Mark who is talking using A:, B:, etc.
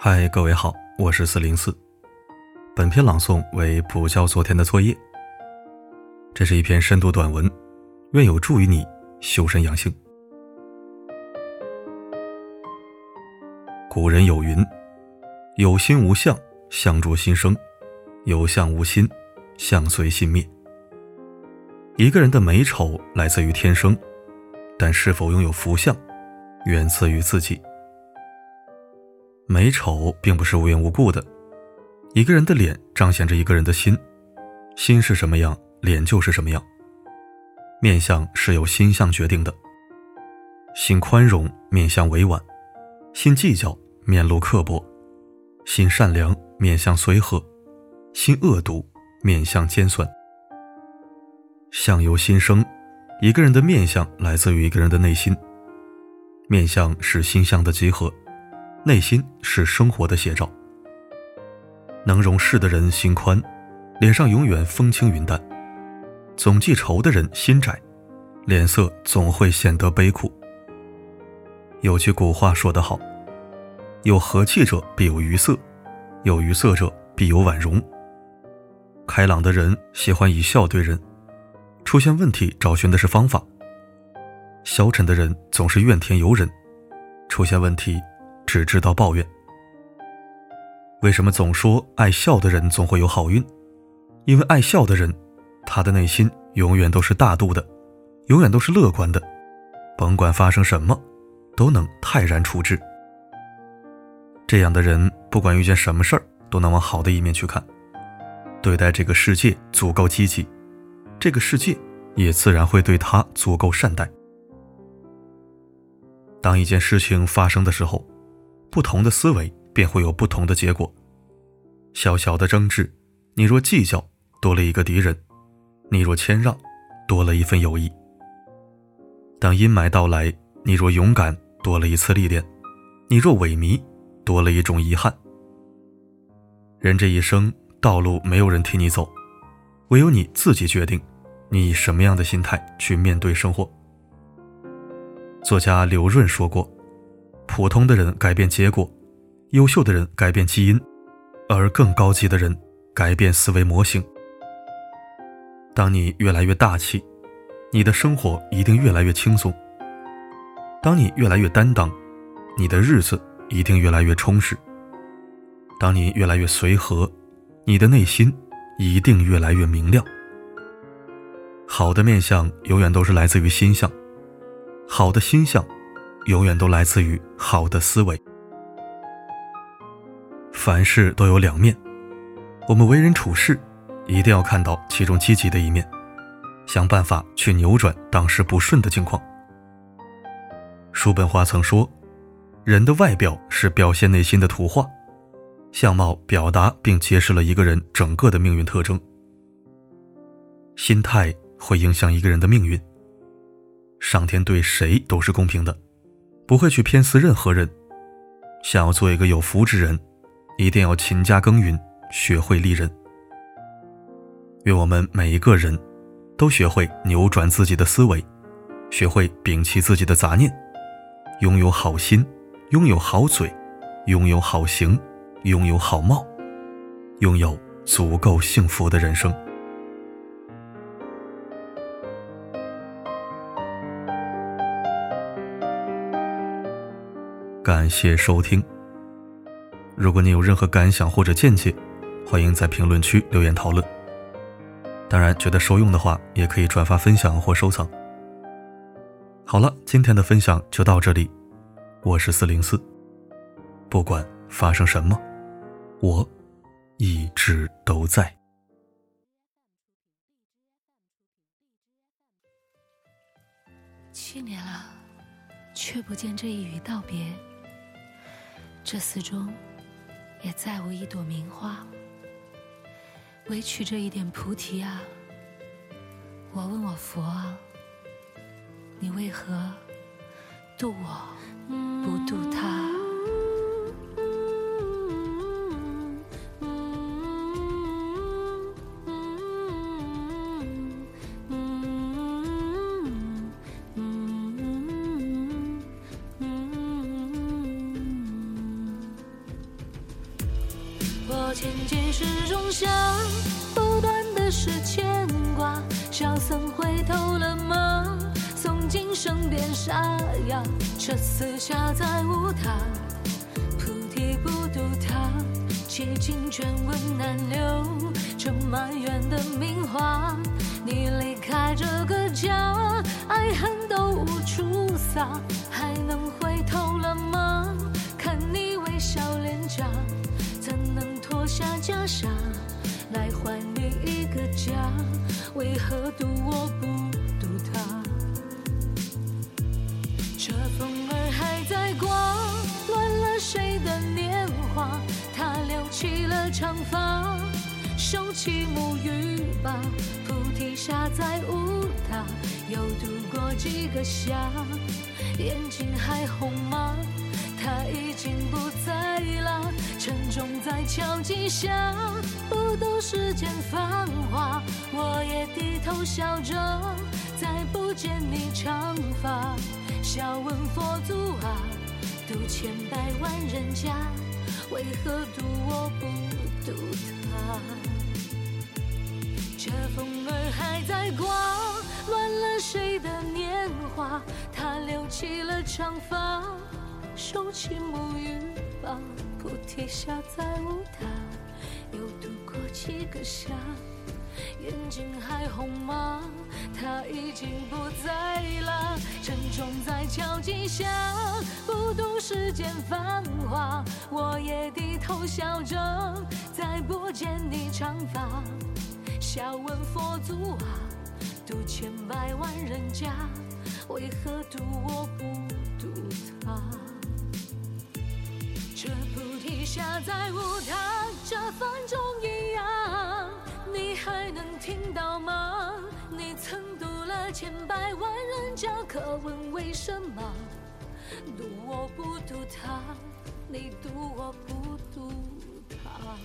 A: 嗨，各位好，我是四零四。本篇朗诵为补交昨天的作业。这是一篇深度短文，愿有助于你修身养性。古人有云：“有心无相，相助心生；有相无心，相随心灭。”一个人的美丑来自于天生，但是否拥有福相，源自于自己。美丑并不是无缘无故的，一个人的脸彰显着一个人的心，心是什么样，脸就是什么样。面相是由心相决定的，心宽容，面相委婉；心计较，面露刻薄；心善良，面相随和；心恶毒，面相尖酸。相由心生，一个人的面相来自于一个人的内心，面相是心相的集合。内心是生活的写照。能容事的人心宽，脸上永远风轻云淡；总记仇的人心窄，脸色总会显得悲苦。有句古话说得好：“有和气者必有愉色，有愉色者必有婉容。”开朗的人喜欢以笑对人，出现问题找寻的是方法；消沉的人总是怨天尤人，出现问题。只知道抱怨。为什么总说爱笑的人总会有好运？因为爱笑的人，他的内心永远都是大度的，永远都是乐观的，甭管发生什么，都能泰然处之。这样的人，不管遇见什么事儿，都能往好的一面去看，对待这个世界足够积极，这个世界也自然会对他足够善待。当一件事情发生的时候，不同的思维便会有不同的结果。小小的争执，你若计较，多了一个敌人；你若谦让，多了一份友谊。当阴霾到来，你若勇敢，多了一次历练；你若萎靡，多了一种遗憾。人这一生，道路没有人替你走，唯有你自己决定，你以什么样的心态去面对生活。作家刘润说过。普通的人改变结果，优秀的人改变基因，而更高级的人改变思维模型。当你越来越大气，你的生活一定越来越轻松；当你越来越担当，你的日子一定越来越充实；当你越来越随和，你的内心一定越来越明亮。好的面相永远都是来自于心相，好的心相。永远都来自于好的思维。凡事都有两面，我们为人处事一定要看到其中积极的一面，想办法去扭转当时不顺的境况。叔本华曾说：“人的外表是表现内心的图画，相貌表达并揭示了一个人整个的命运特征。心态会影响一个人的命运。上天对谁都是公平的。”不会去偏私任何人。想要做一个有福之人，一定要勤加耕耘，学会利人。愿我们每一个人都学会扭转自己的思维，学会摒弃自己的杂念，拥有好心，拥有好嘴，拥有好行，拥有好貌，拥有足够幸福的人生。感谢收听。如果你有任何感想或者见解，欢迎在评论区留言讨论。当然，觉得受用的话，也可以转发分享或收藏。好了，今天的分享就到这里。我是四零四，不管发生什么，我一直都在。
B: 七年了，却不见这一语道别。这寺中，也再无一朵名花，唯取这一点菩提啊！我问我佛啊，你为何渡我，不渡他？若千劫始终想，不断的是牵挂。小僧回头了吗？诵经声变沙哑，这厮下再无他，菩提不渡他。几经卷文难留，这满园的名花。你离开这个家，爱恨都无处撒，还能回头了吗？看你微笑脸颊，下袈裟来还你一个家？为何渡我不渡他？这风儿还在刮，乱了谁的年华？他留起了长发，收起沐浴吧。菩提下再无他，又度过几个夏，眼睛还红吗？重在敲击下，不渡世间繁华。我也低头笑着，再不见你长发。笑问佛祖啊，渡千百万人家，为何渡我不渡他？这风儿还在刮，乱了谁的年华？他留起了长发，收起沐浴吧。菩提下再无他，又度过几个夏。眼睛还红吗？他已经不在了，沉重在敲击下，不渡世间繁华。我也低头笑着，再不见你长发。笑问佛祖啊，渡千百万人家，为何渡我不渡他？下在无他，这分钟一样，你还能听到吗？你曾渡了千百万人家，可问为什么渡我不渡他？你渡我不渡他？